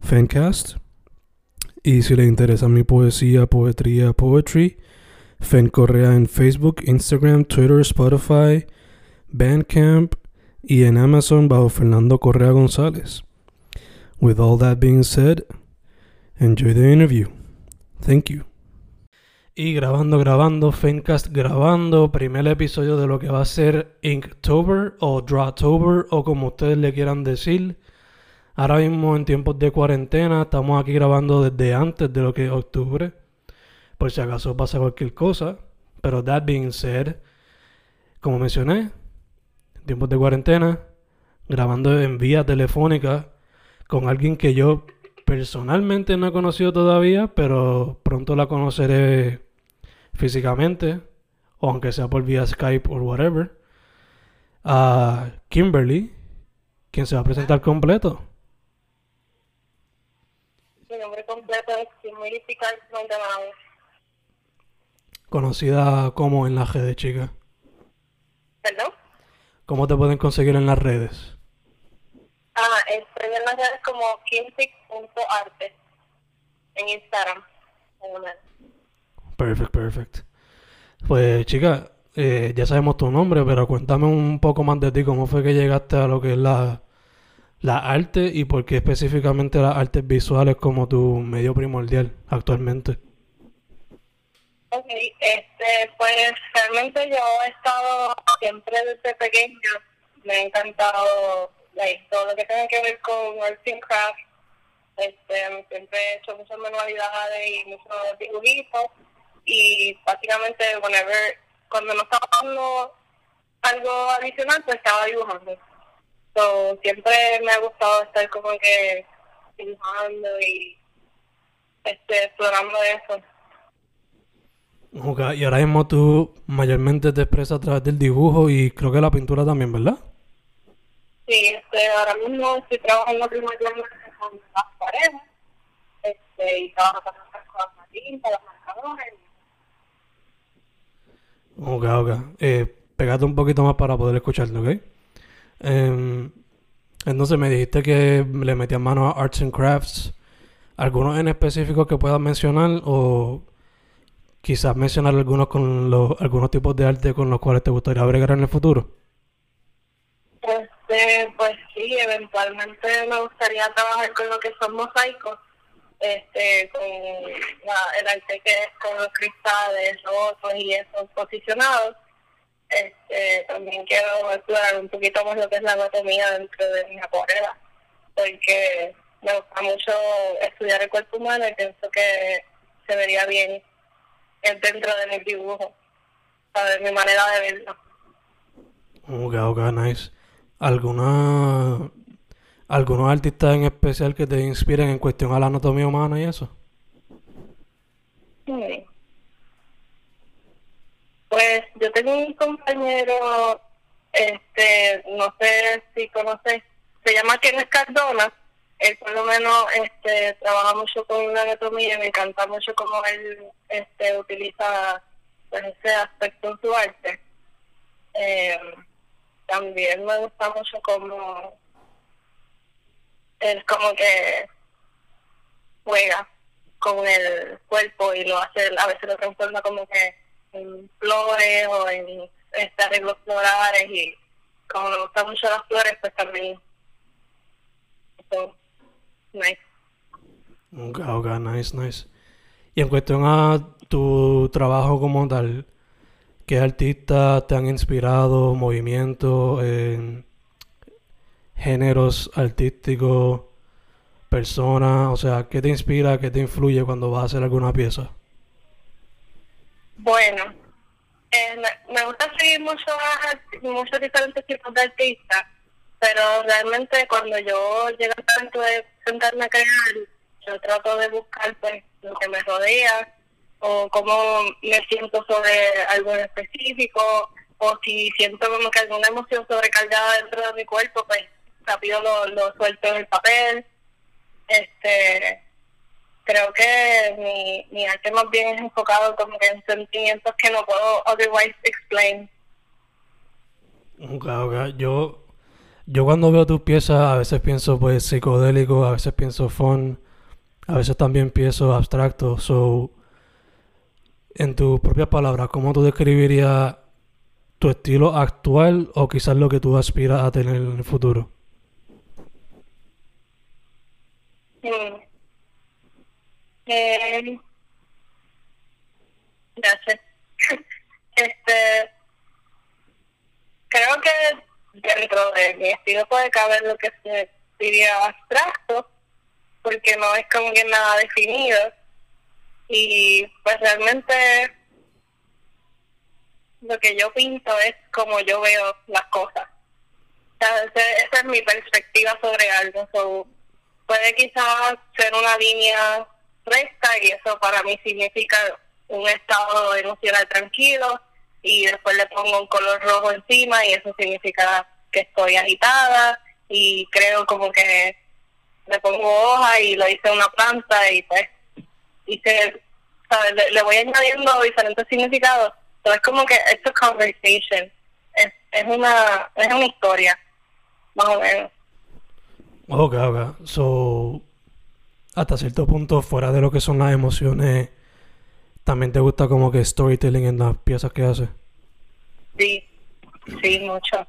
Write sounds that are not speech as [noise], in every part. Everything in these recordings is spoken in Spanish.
Fancast. Y si le interesa mi poesía, poetría, poetry, Fen Correa en Facebook, Instagram, Twitter, Spotify, Bandcamp y en Amazon bajo Fernando Correa González. With all that being said, enjoy the interview. Thank you. Y grabando, grabando, Fencast grabando, primer episodio de lo que va a ser Inktober o Drawtober o como ustedes le quieran decir. Ahora mismo en tiempos de cuarentena estamos aquí grabando desde antes de lo que es octubre. Por si acaso pasa cualquier cosa. Pero that being said, como mencioné, en tiempos de cuarentena, grabando en vía telefónica con alguien que yo personalmente no he conocido todavía, pero pronto la conoceré físicamente, o aunque sea por vía Skype o whatever. A Kimberly, quien se va a presentar completo. Mi nombre completo es Kimberly Picard Maldonado. Conocida como en las redes, chica. ¿Perdón? ¿Cómo te pueden conseguir en las redes? Ah, estoy en las redes como kimpic.arte en Instagram. Perfect, perfect. Pues chica, eh, ya sabemos tu nombre, pero cuéntame un poco más de ti, cómo fue que llegaste a lo que es la, la arte y por qué específicamente las artes visuales como tu medio primordial actualmente. Ok, este, pues realmente yo he estado siempre desde pequeño, me ha encantado like, todo lo que tenga que ver con arts and crafts, este, siempre he hecho muchas manualidades y muchos dibujitos y básicamente whenever, cuando no estaba haciendo algo adicional pues estaba dibujando. So, siempre me ha gustado estar como que dibujando y este, explorando eso. Ok, y ahora mismo tú mayormente te expresas a través del dibujo y creo que la pintura también, ¿verdad? Sí, este, ahora mismo estoy trabajando primordialmente con las paredes este, y trabajo con las tintas, los marcadores. Ok, ok. Eh, pegate un poquito más para poder escucharte, ¿ok? Eh, entonces me dijiste que le metías mano a Arts and Crafts. ¿Algunos en específico que puedas mencionar o quizás mencionar algunos con los algunos tipos de arte con los cuales te gustaría bregar en el futuro? Este, pues sí, eventualmente me gustaría trabajar con lo que son mosaicos, este, con el arte que es con los cristales rotos y esos posicionados. Este, también quiero explorar un poquito más lo que es la anatomía dentro de mis acuarelas, porque me gusta mucho estudiar el cuerpo humano y pienso que se vería bien dentro de mi dibujo, de mi manera de verlo. Ok, ok, nice. ¿Alguna, ¿Algunos artistas en especial que te inspiren en cuestión a la anatomía humana y eso? Sí. Pues yo tengo un compañero, este, no sé si conoces, se llama Kenneth Cardona. Él por lo menos este, trabaja mucho con la anatomía me encanta mucho cómo él este, utiliza pues, ese aspecto en su arte. Eh, también me gusta mucho como él como que juega con el cuerpo y lo hace, a veces lo transforma como que en flores o en este, arreglos florales y como me gustan mucho las flores pues también eso, nice. Ok, ok, nice, nice. Y en cuestión a tu trabajo como tal, ¿qué artistas te han inspirado, movimientos, eh, géneros artísticos, personas? O sea, ¿qué te inspira, qué te influye cuando vas a hacer alguna pieza? Bueno, eh, me, gusta seguir muchos muchos diferentes tipos de artistas, pero realmente cuando yo llego al momento de sentarme a crear, yo trato de buscar pues lo que me rodea o cómo me siento sobre algo en específico o si siento como que alguna emoción sobrecargada dentro de mi cuerpo, pues rápido lo, lo suelto en el papel. Este, creo que mi, mi arte más bien es enfocado como que en sentimientos que no puedo otherwise explain. Ok, ok. Yo, yo cuando veo tus piezas a veces pienso pues psicodélico, a veces pienso fun, a veces también pienso abstracto. So, en tus propias palabras, ¿cómo tú describirías tu estilo actual o quizás lo que tú aspiras a tener en el futuro? Mm. Eh, [laughs] sé. este, creo que dentro de mi estilo puede caber lo que se diría abstracto, porque no es como que nada definido. Y pues realmente lo que yo pinto es como yo veo las cosas. O esa es mi perspectiva sobre algo. So, puede quizás ser una línea recta y eso para mí significa un estado emocional tranquilo y después le pongo un color rojo encima y eso significa que estoy agitada y creo como que le pongo hoja y lo hice una planta y pues hice, ¿sabes? Le, voy añadiendo diferentes significados. Pero es como que es a conversation, es, es una es una historia, más o menos. Ok, ok. So, hasta cierto punto, fuera de lo que son las emociones, también te gusta como que storytelling en las piezas que haces. Sí, sí, mucho.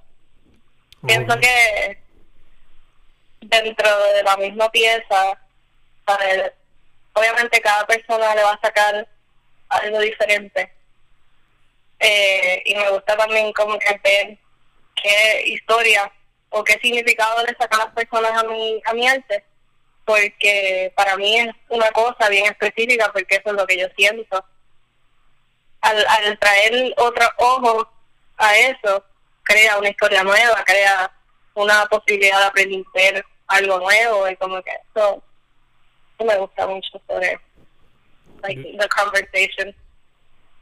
Pienso que dentro de la misma pieza, obviamente cada persona le va a sacar algo diferente. Eh, y me gusta también como que ver qué historia o qué significado le sacan las personas a mi, a mi arte. Porque para mí es una cosa bien específica, porque eso es lo que yo siento. Al, al traer otro ojo a eso, crea una historia nueva, crea una posibilidad de aprender algo nuevo y como que eso, me gusta mucho sobre like, the conversation.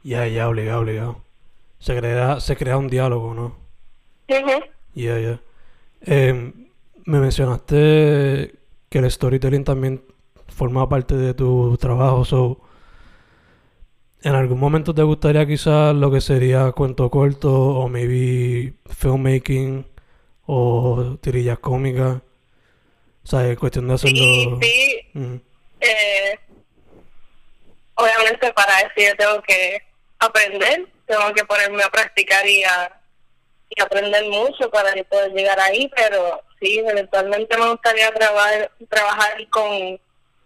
Ya, ya, obligado, obligado. Se crea, se crea un diálogo, ¿no? Ujú. Ya, ya. Eh, me mencionaste que el storytelling también forma parte de tu trabajo, so, ¿en algún momento te gustaría quizás lo que sería cuento corto o maybe filmmaking o tirillas cómicas? O sea, es cuestión de Sí, hacerlo... sí, Ujú. eh, obviamente para eso yo tengo que aprender, tengo que ponerme a practicar y a, y aprender mucho para poder llegar ahí, pero sí, eventualmente me gustaría trabajar, trabajar con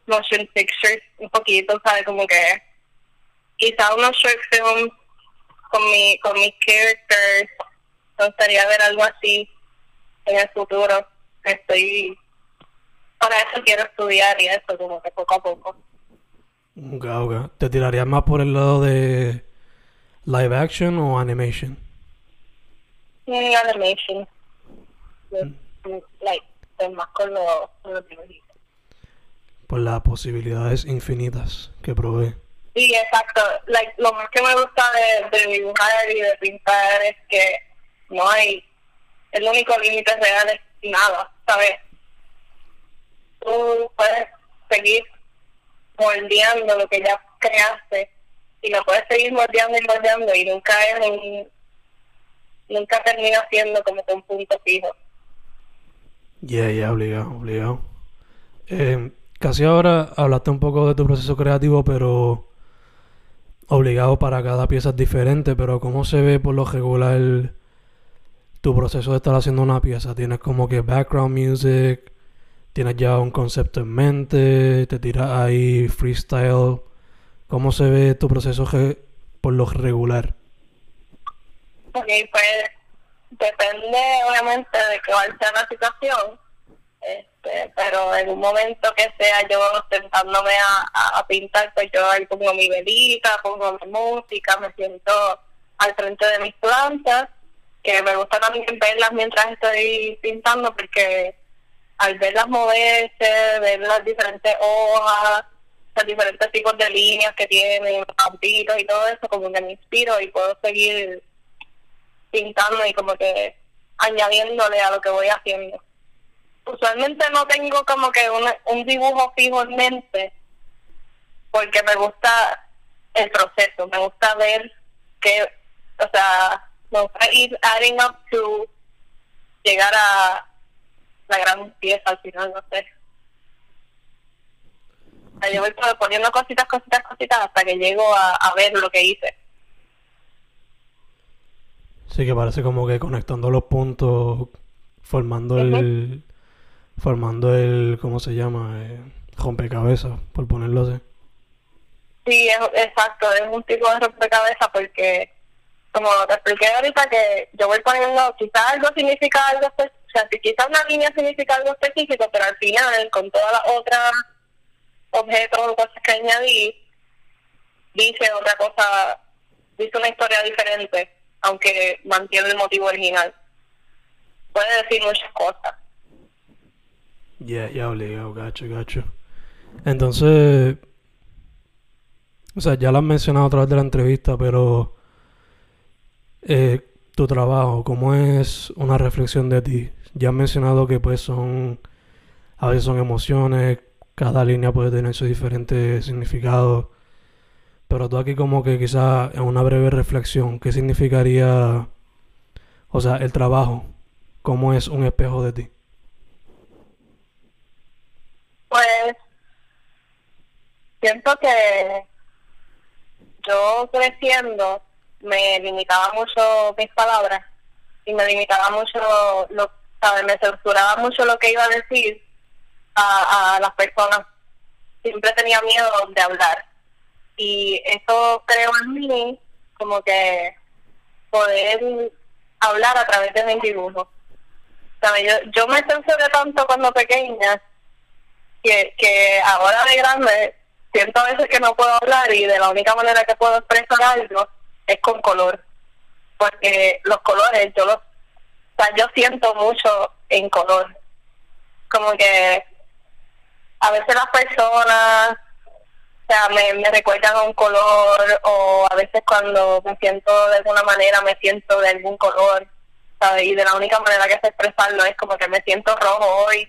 motion pictures un poquito, ¿sabes? Como que quizá unos short films con, mi, con mis characters, me gustaría ver algo así en el futuro. Estoy, para eso quiero estudiar y eso, como que poco a poco. Ok, ok. ¿Te tirarías más por el lado de live action o animation? Mm, animation. Mm, Like, pues más con los con los dibujitos. Por las posibilidades infinitas que provee. Sí, exacto. Like, lo más que me gusta de, de dibujar y de pintar es que no hay, el único límite real es nada, ¿sabes? Tú puedes seguir moldeando lo que ya creaste y lo puedes seguir moldeando y moldeando y nunca es un, nunca termina siendo como que un punto fijo. Ya, ya, obligado, obligado. Eh, casi ahora hablaste un poco de tu proceso creativo, pero obligado para cada pieza es diferente, pero ¿cómo se ve por lo regular tu proceso de estar haciendo una pieza? ¿Tienes como que background music? tienes ya un concepto en mente, te tiras ahí freestyle. ¿Cómo se ve tu proceso por lo regular? Ok, pues depende obviamente de qué va a ser la situación, este, pero en un momento que sea yo sentándome a, a, pintar, pues yo ahí pongo mi velita, pongo mi música, me siento al frente de mis plantas, que me gusta también verlas mientras estoy pintando porque al verlas moverse, ver las diferentes hojas, los diferentes tipos de líneas que tienen, los y todo eso, como que me inspiro y puedo seguir pintando y como que añadiéndole a lo que voy haciendo. Usualmente no tengo como que un, un dibujo fijo en mente porque me gusta el proceso, me gusta ver que, o sea, me gusta ir adding up to llegar a la gran pieza al final, no sé. yo voy poniendo cositas, cositas, cositas hasta que llego a ver lo que hice. Sí, que parece como que conectando los puntos, formando el. Formando el. ¿Cómo se llama? Eh, rompecabezas, por ponerlo así. Sí, es, exacto, es un tipo de rompecabezas porque, como te expliqué ahorita, que yo voy poniendo, quizás algo significa algo específico, o sea, quizás una línea significa algo específico, pero al final, con todas las otras objetos o cosas que añadí, dice otra cosa, dice una historia diferente aunque mantiene el motivo original. Puede decir muchas cosas. Ya, ya obligado, gacho, gacho. Entonces, o sea, ya lo has mencionado a través de la entrevista, pero eh, tu trabajo, ¿cómo es una reflexión de ti? Ya has mencionado que pues son, a veces son emociones, cada línea puede tener su diferente significado. Pero tú aquí como que quizás en una breve reflexión, ¿qué significaría, o sea, el trabajo? ¿Cómo es un espejo de ti? Pues siento que yo creciendo me limitaba mucho mis palabras y me limitaba mucho, lo, ¿sabes? me censuraba mucho lo que iba a decir a, a las personas. Siempre tenía miedo de hablar y eso creo en mí como que poder hablar a través de mis dibujos. Yo, yo me censuré tanto cuando pequeña que, que ahora de grande siento a veces que no puedo hablar y de la única manera que puedo expresar algo es con color. Porque los colores, yo los, o sea, yo siento mucho en color. Como que a veces las personas o sea, me, me recuerdan a un color o a veces cuando me siento de alguna manera me siento de algún color, ¿sabes? Y de la única manera que sé expresarlo es como que me siento rojo hoy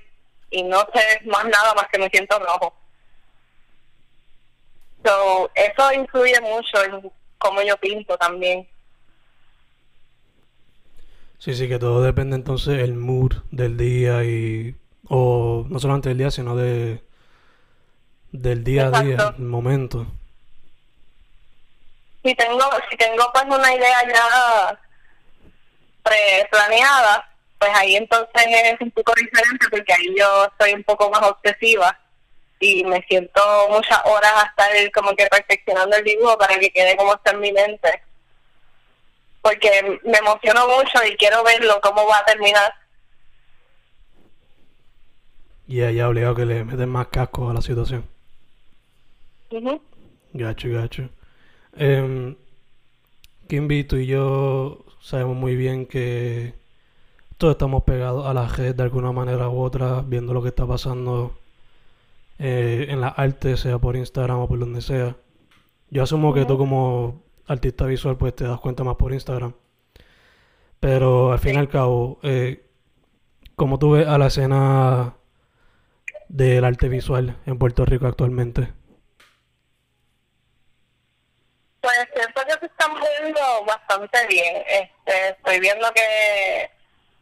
y no sé más nada más que me siento rojo. So, eso influye mucho en cómo yo pinto también. Sí, sí, que todo depende entonces el mood del día y... o no solamente del día, sino de del día a día, el momento. Si tengo, si tengo pues una idea ya pre-planeada, pues ahí entonces es un poco diferente porque ahí yo soy un poco más obsesiva y me siento muchas horas hasta estar como que perfeccionando el dibujo para que quede como está en mi mente. Porque me emociono mucho y quiero verlo cómo va a terminar. Y ya obligado que le meten más casco a la situación. Gacho, gacho. Eh, Kimby, tú y yo sabemos muy bien que todos estamos pegados a la red de alguna manera u otra, viendo lo que está pasando eh, en la arte, sea por Instagram o por donde sea. Yo asumo que tú como artista visual pues te das cuenta más por Instagram. Pero al fin y al cabo, eh, ¿cómo tú ves a la escena del arte visual en Puerto Rico actualmente? Pues siento que se están moviendo bastante bien. Este, estoy viendo que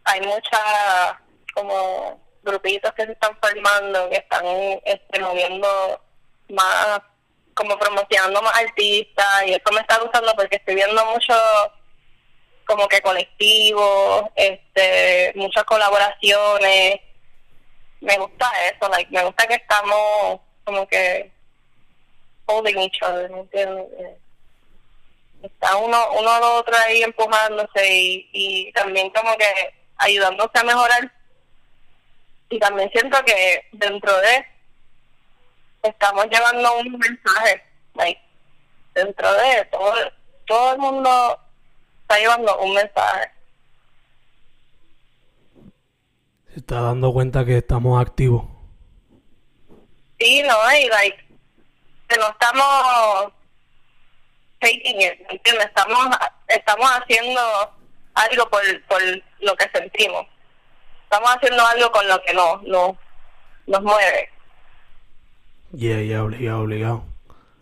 hay muchas como grupitos que se están formando, que están este, moviendo más, como promocionando más artistas y eso me está gustando porque estoy viendo mucho como que colectivos, este, muchas colaboraciones me gusta eso, like, me gusta que estamos como que holding each other, ¿me entiendes? Está uno, uno al otro ahí empujándose y, y también como que ayudándose a mejorar. Y también siento que dentro de estamos llevando un mensaje, like, dentro de todo, todo el mundo está llevando un mensaje. Se está dando cuenta que estamos activos. Sí, no, y like, que no estamos it, ¿me entiendes? Estamos, estamos haciendo algo por, por lo que sentimos. Estamos haciendo algo con lo que no, no nos mueve. Yeah, yeah, obligado, obligado.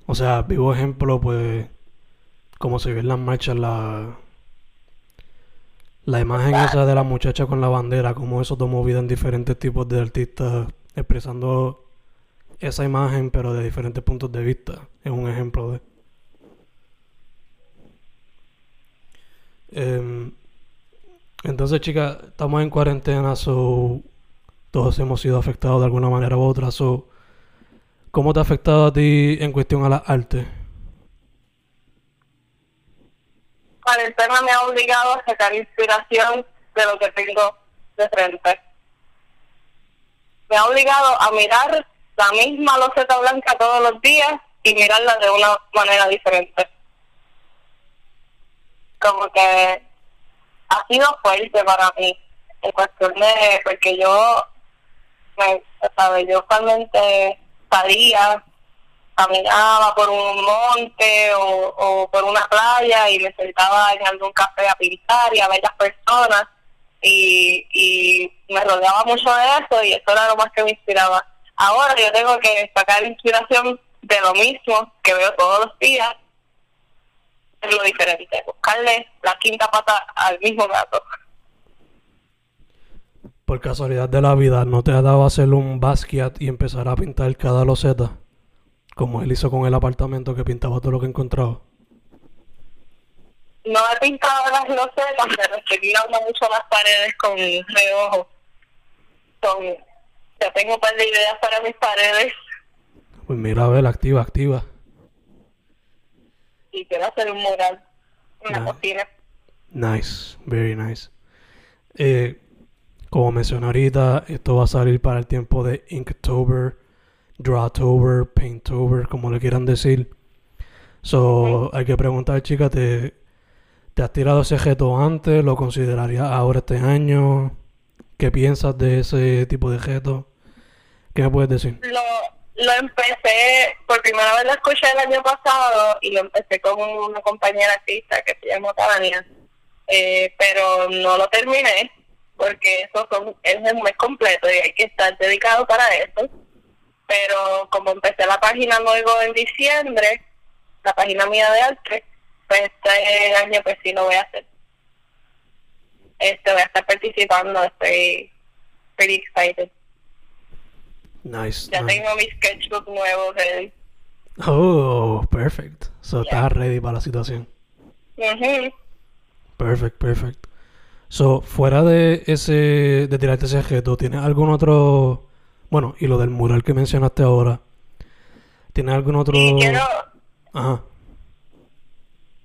O sea, vivo ejemplo, pues, como se ve en las marchas, la, la imagen esa de la muchacha con la bandera, como eso tomó vida en diferentes tipos de artistas, expresando esa imagen, pero de diferentes puntos de vista. Es un ejemplo de. Em, entonces, chicas, estamos en cuarentena, so todos hemos sido afectados de alguna manera u otra. So, ¿Cómo te ha afectado a ti en cuestión a la arte? Cuarentena me ha obligado a sacar inspiración de lo que tengo de frente. Me ha obligado a mirar la misma loseta blanca todos los días y mirarla de una manera diferente. Como que ha sido fuerte para mí en cuestión de porque yo me, ¿sabes? yo usualmente salía caminaba por un monte o, o por una playa y me sentaba en algún café a pintar y a ver las personas y, y me rodeaba mucho de eso y eso era lo más que me inspiraba. Ahora yo tengo que sacar inspiración de lo mismo que veo todos los días, es lo diferente, buscarle la quinta pata al mismo gato. Por casualidad de la vida, ¿no te ha dado hacer un Basquiat y empezar a pintar cada loseta? Como él hizo con el apartamento que pintaba todo lo que encontraba. No he pintado las losetas, pero estoy mirando mucho las paredes con reojo. Con, ya tengo un par de ideas para mis paredes Pues mira, a ver, activa, activa. Y quiero hacer un mural la Ya. cocina. Nice, very nice. Eh, como mencioné ahorita, esto va a salir para el tiempo de Inktober, Drawtober, Painttober, como le quieran decir. So, hay que preguntar, chica, ¿te, ¿te has tirado ese reto antes? ¿Lo considerarías ahora este año? ¿Qué piensas de ese tipo de reto? ¿Qué me puedes decir? Lo, lo empecé, por primera vez lo escuché el año pasado y lo empecé con una compañera artista que se llama Tania, eh, pero no lo terminé porque eso son, es un mes completo y hay que estar dedicado para eso. Pero como empecé la página luego en diciembre, la página mía de arte, pues este año pues sí lo voy a hacer. Este voy a estar participando, estoy pretty excited. Nice. Ya nice. tengo mi sketchbook nuevo ready. Oh, perfect. So, Yeah. estás ready para la situación. Ujú. Perfect, perfect. So, fuera de ese, de tirarte ese reto, ¿tienes algún otro, bueno, y lo del mural que mencionaste ahora, ¿tienes algún otro? Y quiero, Ajá.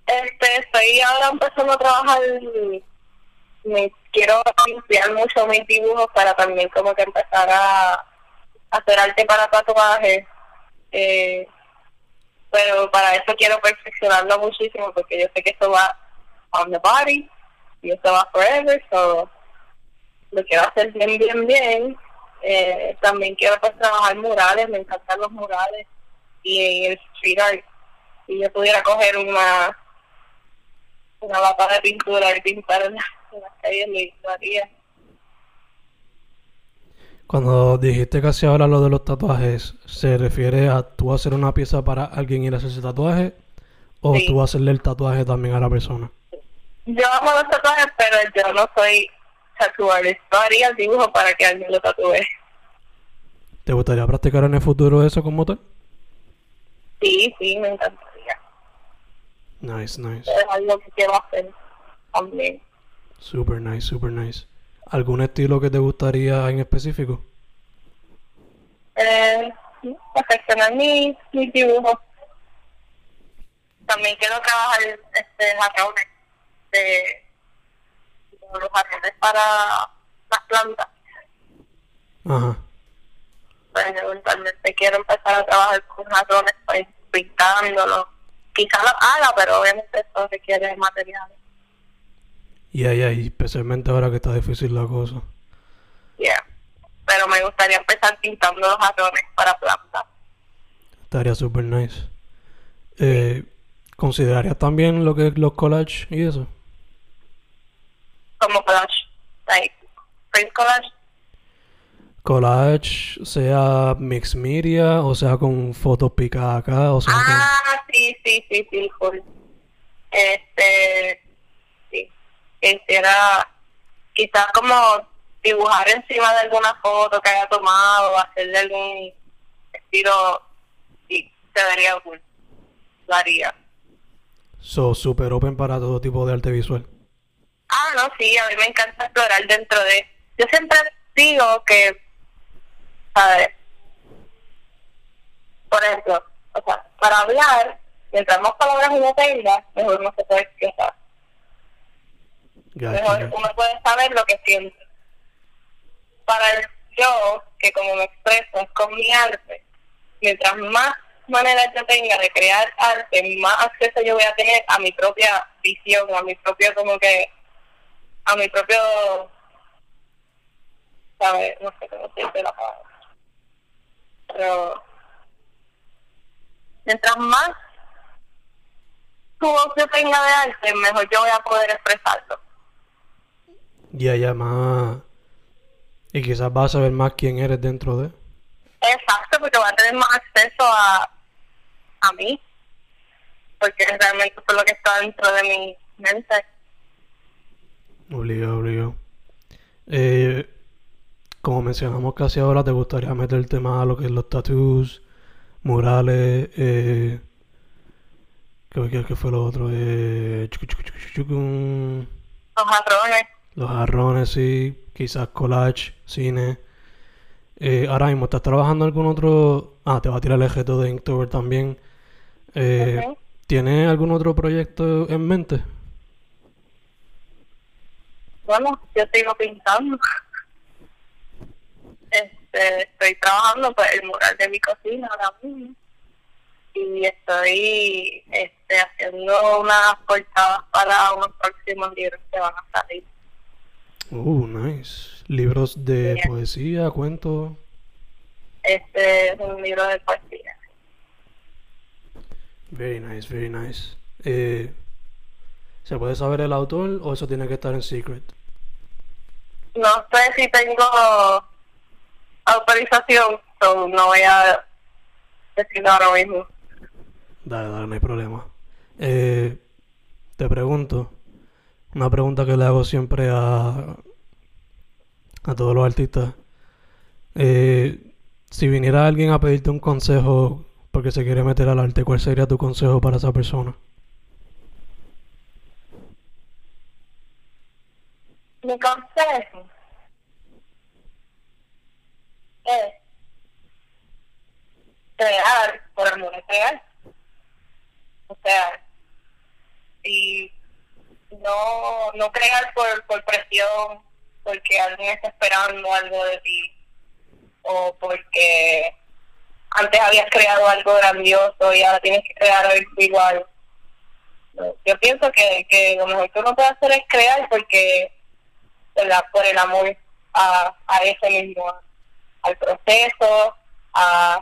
este, estoy ahora empezando a trabajar, me quiero limpiar mucho mis dibujos para también como que empezar a hacer arte para tatuajes. Eh, pero para eso quiero perfeccionarlo muchísimo porque yo sé que eso va on the body y eso va forever, so lo quiero hacer bien, bien, bien. Eh, también quiero pues trabajar murales, me encantan los murales y el street art. Si yo pudiera coger una una lata de pintura y pintar en, la- en las calles, lo haría. Cuando dijiste casi ahora lo de los tatuajes, ¿se refiere a tú hacer una pieza para alguien ir a hacer ese tatuaje? ¿O Sí. tú hacerle el tatuaje también a la persona? Yo amo los tatuajes, pero yo no soy artist. Yo haría el dibujo para que alguien lo tatúe. ¿Te gustaría practicar en el futuro eso como tal? Sí, sí, me encantaría. Nice, nice. Es algo que quiero hacer también. Super nice, super nice. ¿Algún estilo que te gustaría en específico? eh, perfeccionar mis, mis dibujos. También quiero trabajar este jarrones de los jarrones para las plantas. Ajá. Pues eventualmente quiero empezar a trabajar con jarrones pues, pintándolos. Quizás lo haga, pero obviamente eso requiere materiales. Y ahí, ahí, especialmente ahora que está difícil la cosa. Yeah. Pero me gustaría empezar pintando los jarrones para plantas. Estaría super nice. Eh, ¿Considerarías también lo que es los collages y eso? Como collage. Like, print collage. Collage, sea mixed media, o sea con fotos picadas acá, o sea con... Ah, sí, sí, sí, sí, cool. Este, quisiera quizás como dibujar encima de alguna foto que haya tomado, hacerle algún estilo, y se vería cool. Lo haría. So, super open para todo tipo de arte visual. Ah, no, sí, a mí me encanta explorar dentro de... Yo siempre digo que, ¿sabes? Por ejemplo, o sea, para hablar, mientras más palabras uno tenga, mejor uno se puede expresar. Mejor uno puede saber lo que siente. Para el yo, que como me expreso es con mi arte, mientras más maneras yo tenga de crear arte, más acceso yo voy a tener a mi propia visión, a mi propio como que, a mi propio, ¿sabes? No sé cómo se dice la palabra. Pero, mientras más tu voz yo tenga de arte, mejor yo voy a poder expresarlo. Ya, ya, más... Y quizás vas a saber más quién eres dentro de... Exacto, porque va a tener más acceso a, a mí. Porque realmente es lo que está dentro de mi mente. Obligado, obligado. Eh, como mencionamos casi ahora, ¿te gustaría meterte más a lo que es los tattoos, murales, eh... ¿Qué, qué- qué fue lo otro? Eh, chucu, chucu, chucu, Los jarrones. Los jarrones, sí. Quizás collage, cine. Eh, ahora mismo, ¿estás trabajando en algún otro...? Ah, te va a tirar el objeto de Inktober también. Eh. ¿Tienes algún otro proyecto en mente? Bueno, yo sigo pintando. Este, estoy trabajando pues, el mural de mi cocina ahora mismo. Y estoy este, haciendo unas portadas para unos próximos libros que van a salir. Uh, nice. Libros de poesía, cuentos. Este es un libro de poesía. Very nice, very nice. Eh, ¿Se puede saber el autor o eso tiene que estar en secret? No sé si tengo autorización, so no voy a decirlo ahora mismo. Dale, dale, no hay problema. Eh, te pregunto, una pregunta que le hago siempre a, a todos los artistas. Eh, si viniera alguien a pedirte un consejo porque se quiere meter al arte, ¿cuál sería tu consejo para esa persona? Mi consejo es crear por amor crear. O sea, y no, no crear por, por presión, porque alguien está esperando algo de ti, o porque antes habías creado algo grandioso y ahora tienes que crear algo igual. Yo pienso que, que lo mejor que uno puede hacer es crear porque por el amor a, a ese mismo, al proceso, a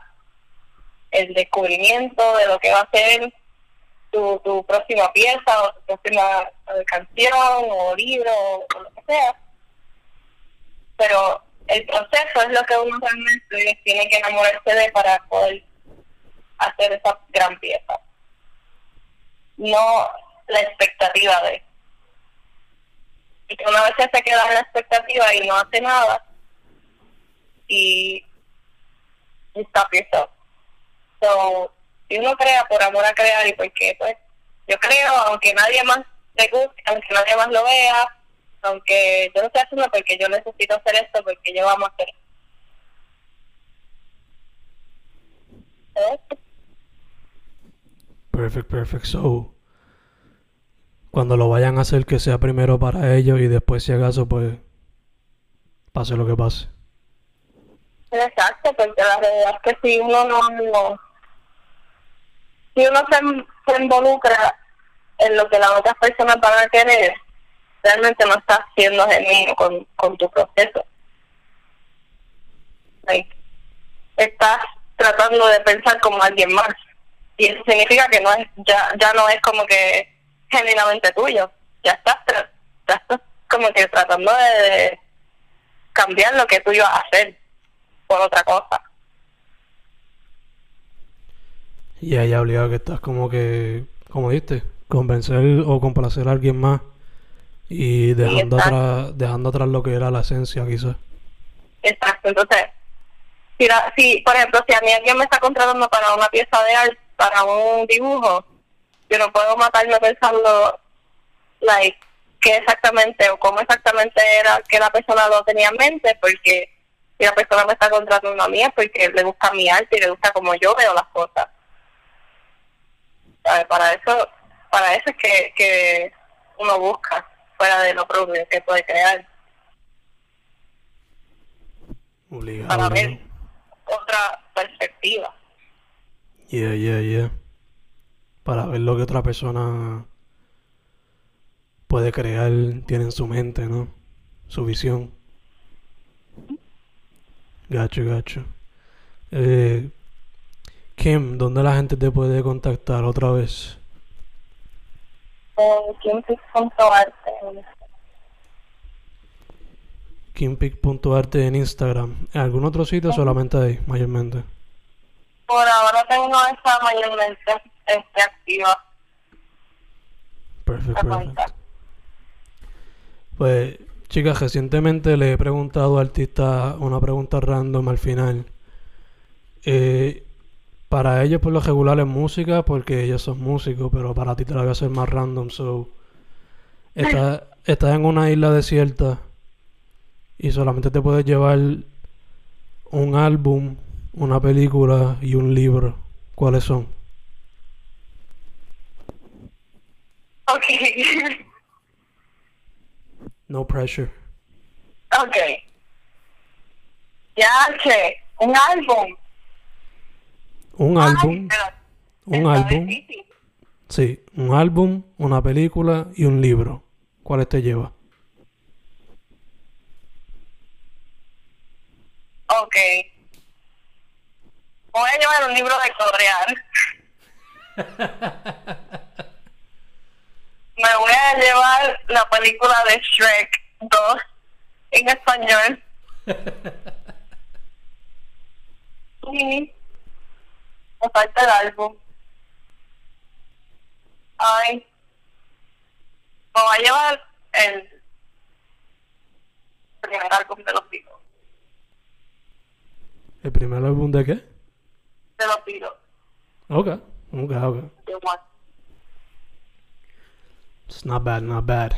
el descubrimiento de lo que va a ser tu, tu próxima pieza o tu próxima eh, canción o libro o, lo que sea. Pero el proceso es lo que uno realmente tiene que enamorarse de para poder hacer esa gran pieza. No la expectativa de y que una vez se queda en la expectativa y no hace nada y y stop. So, si uno crea por amor a crear y porque pues yo creo aunque nadie más le guste, aunque nadie más lo vea, aunque yo lo estoy haciendo porque yo necesito hacer esto, porque yo vamos a hacer esto. Perfect, perfect. So, cuando lo vayan a hacer, que sea primero para ellos y después, si acaso, pues, pase lo que pase. Exacto, porque la realidad es que si uno no, no- si uno se, se involucra en lo que las otras personas van a querer, realmente no estás siendo genuino con, con tu proceso. Estás tratando de pensar como alguien más. Y eso significa que no es, ya, ya no es como que genuinamente tuyo. Ya estás, tra- estás como que tratando de, cambiar lo que tú ibas a hacer por otra cosa. Y ahí obligado que estás como que, como dijiste, convencer o complacer a alguien más y dejando atrás, dejando atrás lo que era la esencia, quizás. Exacto, entonces, si, la- si, por ejemplo, si a mí alguien me está contratando para una pieza de arte, para un dibujo, yo no puedo matarme pensando, like, qué exactamente o cómo exactamente era que la persona lo tenía en mente, porque si la persona me está contratando a mí es porque le gusta mi arte y le gusta como yo veo las cosas. ¿Sabe? Para eso, para eso es que, que uno busca fuera de lo propio que puede crear. Obligado. para ver otra perspectiva. Yeah, yeah, yeah. Para ver lo que otra persona puede crear, tiene en su mente, ¿no? Su visión. Gacho, gacho. Eh, Kim, ¿dónde la gente te puede contactar otra vez? En Kimpix.arte. Kimpic.arte en Instagram. ¿En algún otro sitio o solamente ahí, mayormente? Por ahora tengo esa mayormente este, activa. Perfecto, perfecto. Pues, chicas, recientemente le he preguntado al artista una pregunta random al final. Eh, para ellos, por lo regular, es música, porque ellos son músicos, pero para ti te la voy a hacer más random. So, estás, estás en una isla desierta y solamente te puedes llevar un álbum, una película y un libro. ¿Cuáles son? Ok. No pressure. ok. Ya que un álbum. Un Ay, álbum, un álbum. difícil. Sí, un álbum, una película y un libro. ¿Cuáles te lleva? Ok. Voy a llevar un libro de colorear. [laughs] Me voy a llevar la película de Shrek 2 en español. [laughs] Y me falta el álbum. Ay. Me voy a llevar el primer álbum de los Beatles. ¿El primer álbum de qué? De los Beatles. Ok, ok, ok. de One. It's not bad, not bad.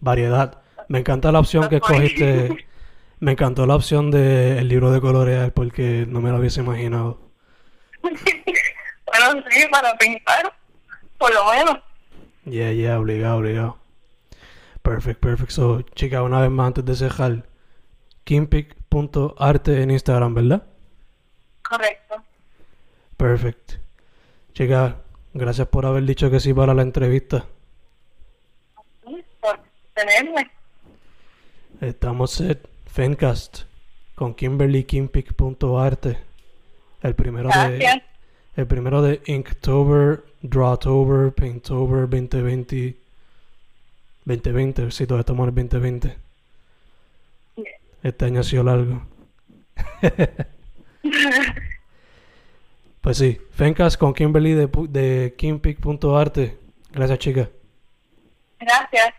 Variedad. Me encanta la opción que escogiste. [laughs] Me encantó la opción del libro de colorear porque no me lo hubiese imaginado. [laughs] bueno, sí, para pintar, por lo menos. Yeah, yeah, obligado, obligado. Perfect, perfect. So, chica, una vez más antes de cerrar, kimpic.arte en Instagram, ¿verdad? Correcto. Perfect. Chica, gracias por haber dicho que sí para la entrevista. Sí, Por tenerme. Estamos set Fencast con Kimberly Kimpic.arte. El primero de el primero de Inktober, Drawtober, Painttober 2020 2020, sí, todavía estamos en el 2020. Este año ha sido largo. [laughs] Pues sí, Fencast con Kimberly de, de Kimpic.arte. Gracias, chica. Gracias.